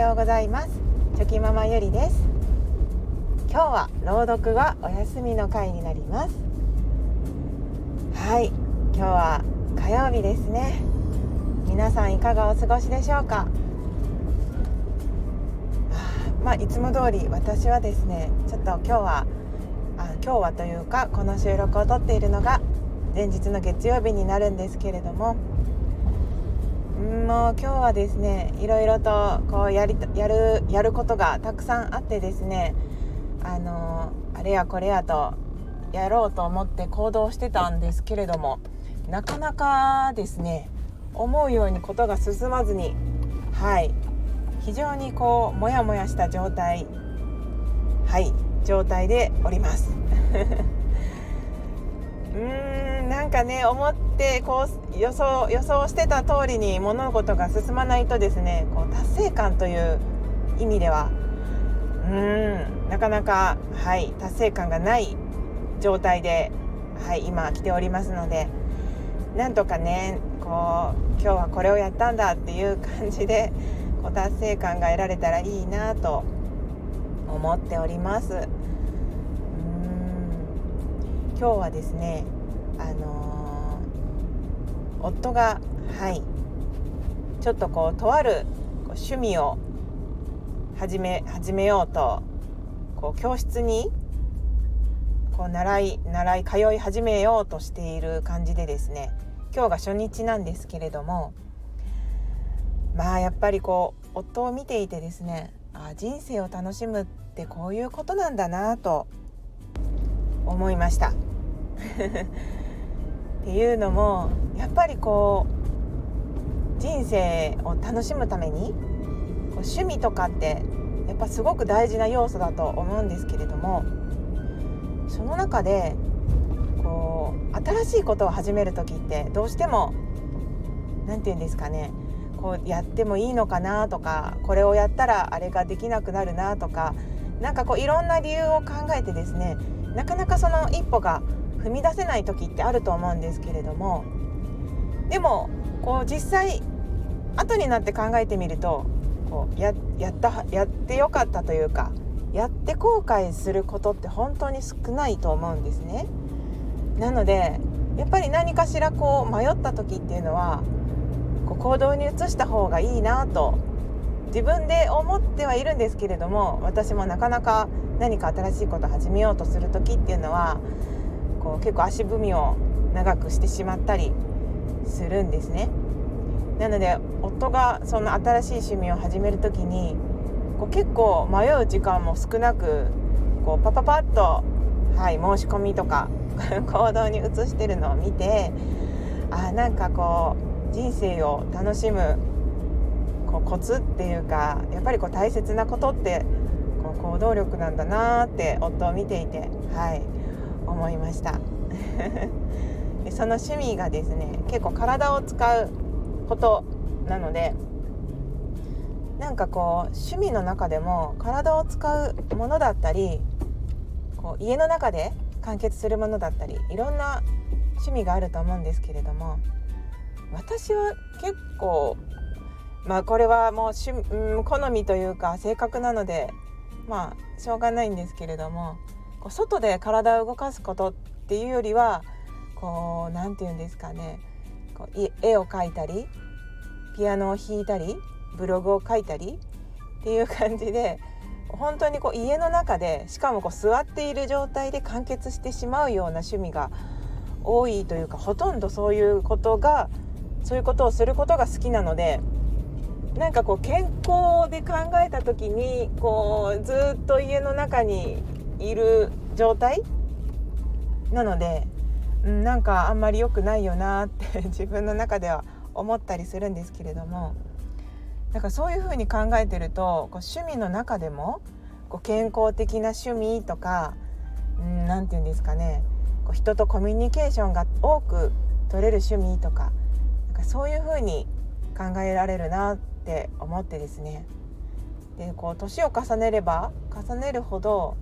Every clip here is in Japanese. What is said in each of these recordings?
ようございます。チョキママゆりです。今日は朗読はお休みの回になります。はい。今日は火曜日ですね。皆さんいかがお過ごしでしょうか？まあいつも通り私はですねちょっと今日はあ今日はというかこの収録を撮っているのが前日の月曜日になるんですけれどももう今日はですねいろいろとこうやりやるやることがたくさんあってですねあのあれやこれやとやろうと思って行動してたんですけれどもなかなかですね思うようにことが進まずにはい非常にこうモヤモヤした状態はい状態でおります。うーん。なんかね思ってこう予想予想してた通りに物事が進まないとですねこう達成感という意味ではうんなかなかはい達成感がない状態ではい今来ておりますのでなんとかねこう今日はこれをやったんだっていう感じでこう達成感が得られたらいいなと思っております。今日はですねあのー、夫がはいちょっとこうとある趣味を始め始めようとこう教室にこう習い習い通い始めようとしている感じでですね今日が初日なんですけれどもまあやっぱりこう夫を見ていてですねあ人生を楽しむってこういうことなんだなと思いました。っていうのもやっぱりこう人生を楽しむためにこう趣味とかってやっぱすごく大事な要素だと思うんですけれどもその中でこう新しいことを始める時ってどうしても何て言うんですかねこうやってもいいのかなとかこれをやったらあれができなくなるなとか何かこういろんな理由を考えてですねなかなかその一歩が踏み出せない時ってあると思うんですけれどもでもこう実際後になって考えてみるとこうややったやってよかったというかやって後悔することって本当に少ないと思うんですね。なのでやっぱり何かしらこう迷った時っていうのはこう行動に移した方がいいなと自分で思ってはいるんですけれども私もなかなか何か新しいことを始めようとする時っていうのはこう結構足踏みを長くしてしまったりするんですね。なので夫がその新しい趣味を始める時にこう結構迷う時間も少なくこうパパパッと、はい、申し込みとか 行動に移してるのを見てあなんかこう人生を楽しむこうコツっていうかやっぱりこう大切なことってこう行動力なんだなって夫を見ていてはい思いました。その趣味がですね結構体を使うことなのでなんかこう趣味の中でも体を使うものだったりこう家の中で完結するものだったりいろんな趣味があると思うんですけれども私は結構まあこれはもう趣、うん、好みというか性格なのでまあしょうがないんですけれどもこう外で体を動かすことっていうよりはこう何て言うんですかね。こう絵を描いたりピアノを弾いたりブログを書いたりっていう感じで本当にこう家の中でしかもこう座っている状態で完結してしまうような趣味が多いというかほとんどそういうことがそういうことをすることが好きなのでなんかこう健康で考えた時にこうずっと家の中にいる状態なので、うん、なんかあんまり良くないよなって 自分の中では思ったりするんですけれどもだからそういうふうに考えてるとこう趣味の中でもこう健康的な趣味とか何、うん、て言うんですかねこう人とコミュニケーションが多く取れる趣味とかなんかそういうふうに考えられるなって思ってですね。でこう年を重ねれば重ねるほど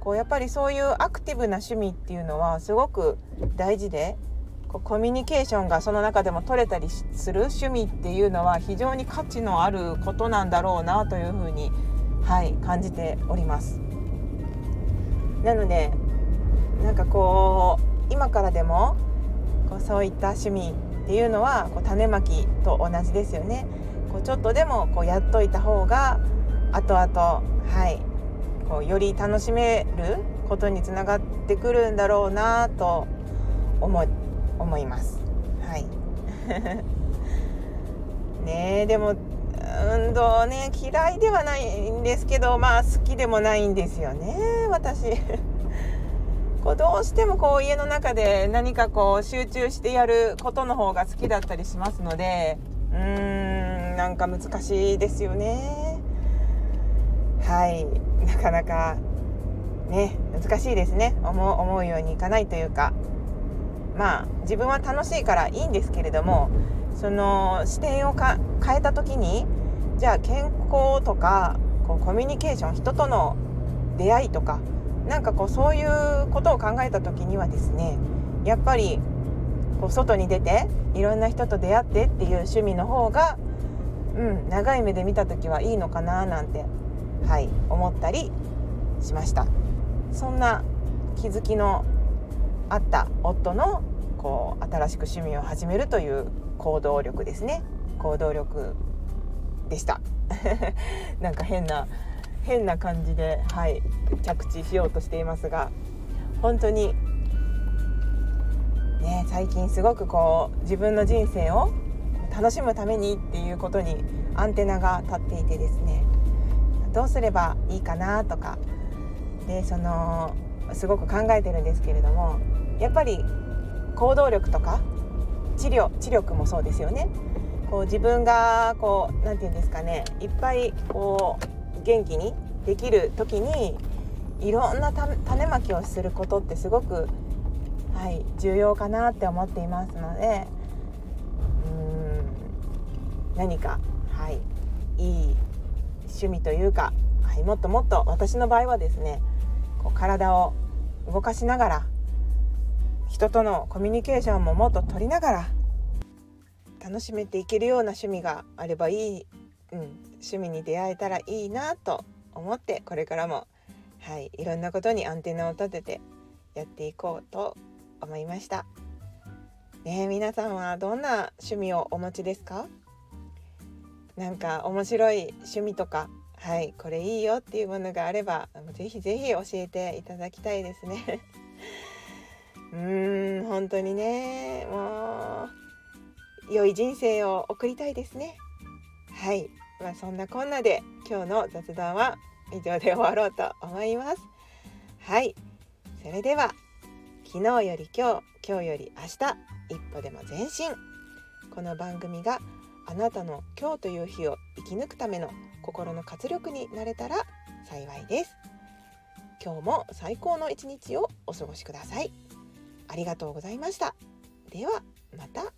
こうやっぱりそういうアクティブな趣味っていうのはすごく大事でこうコミュニケーションがその中でも取れたりする趣味っていうのは非常に価値のあることなんだろうなというふうに、はい、感じております。なのでなんかこう今からでもこうそういった趣味っていうのはこう種まきと同じですよね。こうちょっとでもこうやっといた方が後々はいこうより楽しめることにつながってくるんだろうなと思思います。はい ねでも運動ね嫌いではないんですけどまあ好きでもないんですよね私。こうどうしてもこう家の中で何かこう集中してやることの方が好きだったりしますのでうーんなんか難しいですよね。はい。なかなかね難しいですね。思う思うようにいかないというか。まあ自分は楽しいからいいんですけれどもその視点をか変えた時にじゃあ健康とかこうコミュニケーション人との出会いとかなんかこうそういうことを考えた時にはですねやっぱりこう外に出ていろんな人と出会ってっていう趣味の方が、うん、長い目で見た時はいいのかななんて、はい、思ったりしました。そんな気づきのあった夫のこう新しく趣味を始めるという行動力ですね。行動力でした。なんか変な変な感じではい着地しようとしていますが本当にね最近すごくこう自分の人生を楽しむためにっていうことにアンテナが立っていてですねどうすればいいかなとかでそのすごく考えてるんですけれどもやっぱり行動力とか治療知力もそうですよね。こう自分がこう何て言うんですかねいっぱいこう元気にできる時にいろんな種まきをすることってすごく、はい、重要かなって思っていますのでうん何か、はい、いい趣味というか、はい、もっともっと私の場合はですねこう体を動かしながら人とのコミュニケーションももっと取りながら楽しめていけるような趣味があればいい、うん、趣味に出会えたらいいなと思ってこれからも、はい、いろんなことにアンテナを立ててやっていこうと思いました。ね皆さんはどんな趣味をお持ちですか？なんか面白い趣味とかはいこれいいよっていうものがあればぜひぜひ教えていただきたいですね。うーん本当にねもう良い人生を送りたいですね。はいまあそんなこんなで今日の雑談は以上で終わろうと思います。はいそれでは昨日より今日今日より明日一歩でも前進。この番組があなたの今日という日を生き抜くための心の活力になれたら幸いです。今日も最高の一日をお過ごしください。ありがとうございました。ではまた。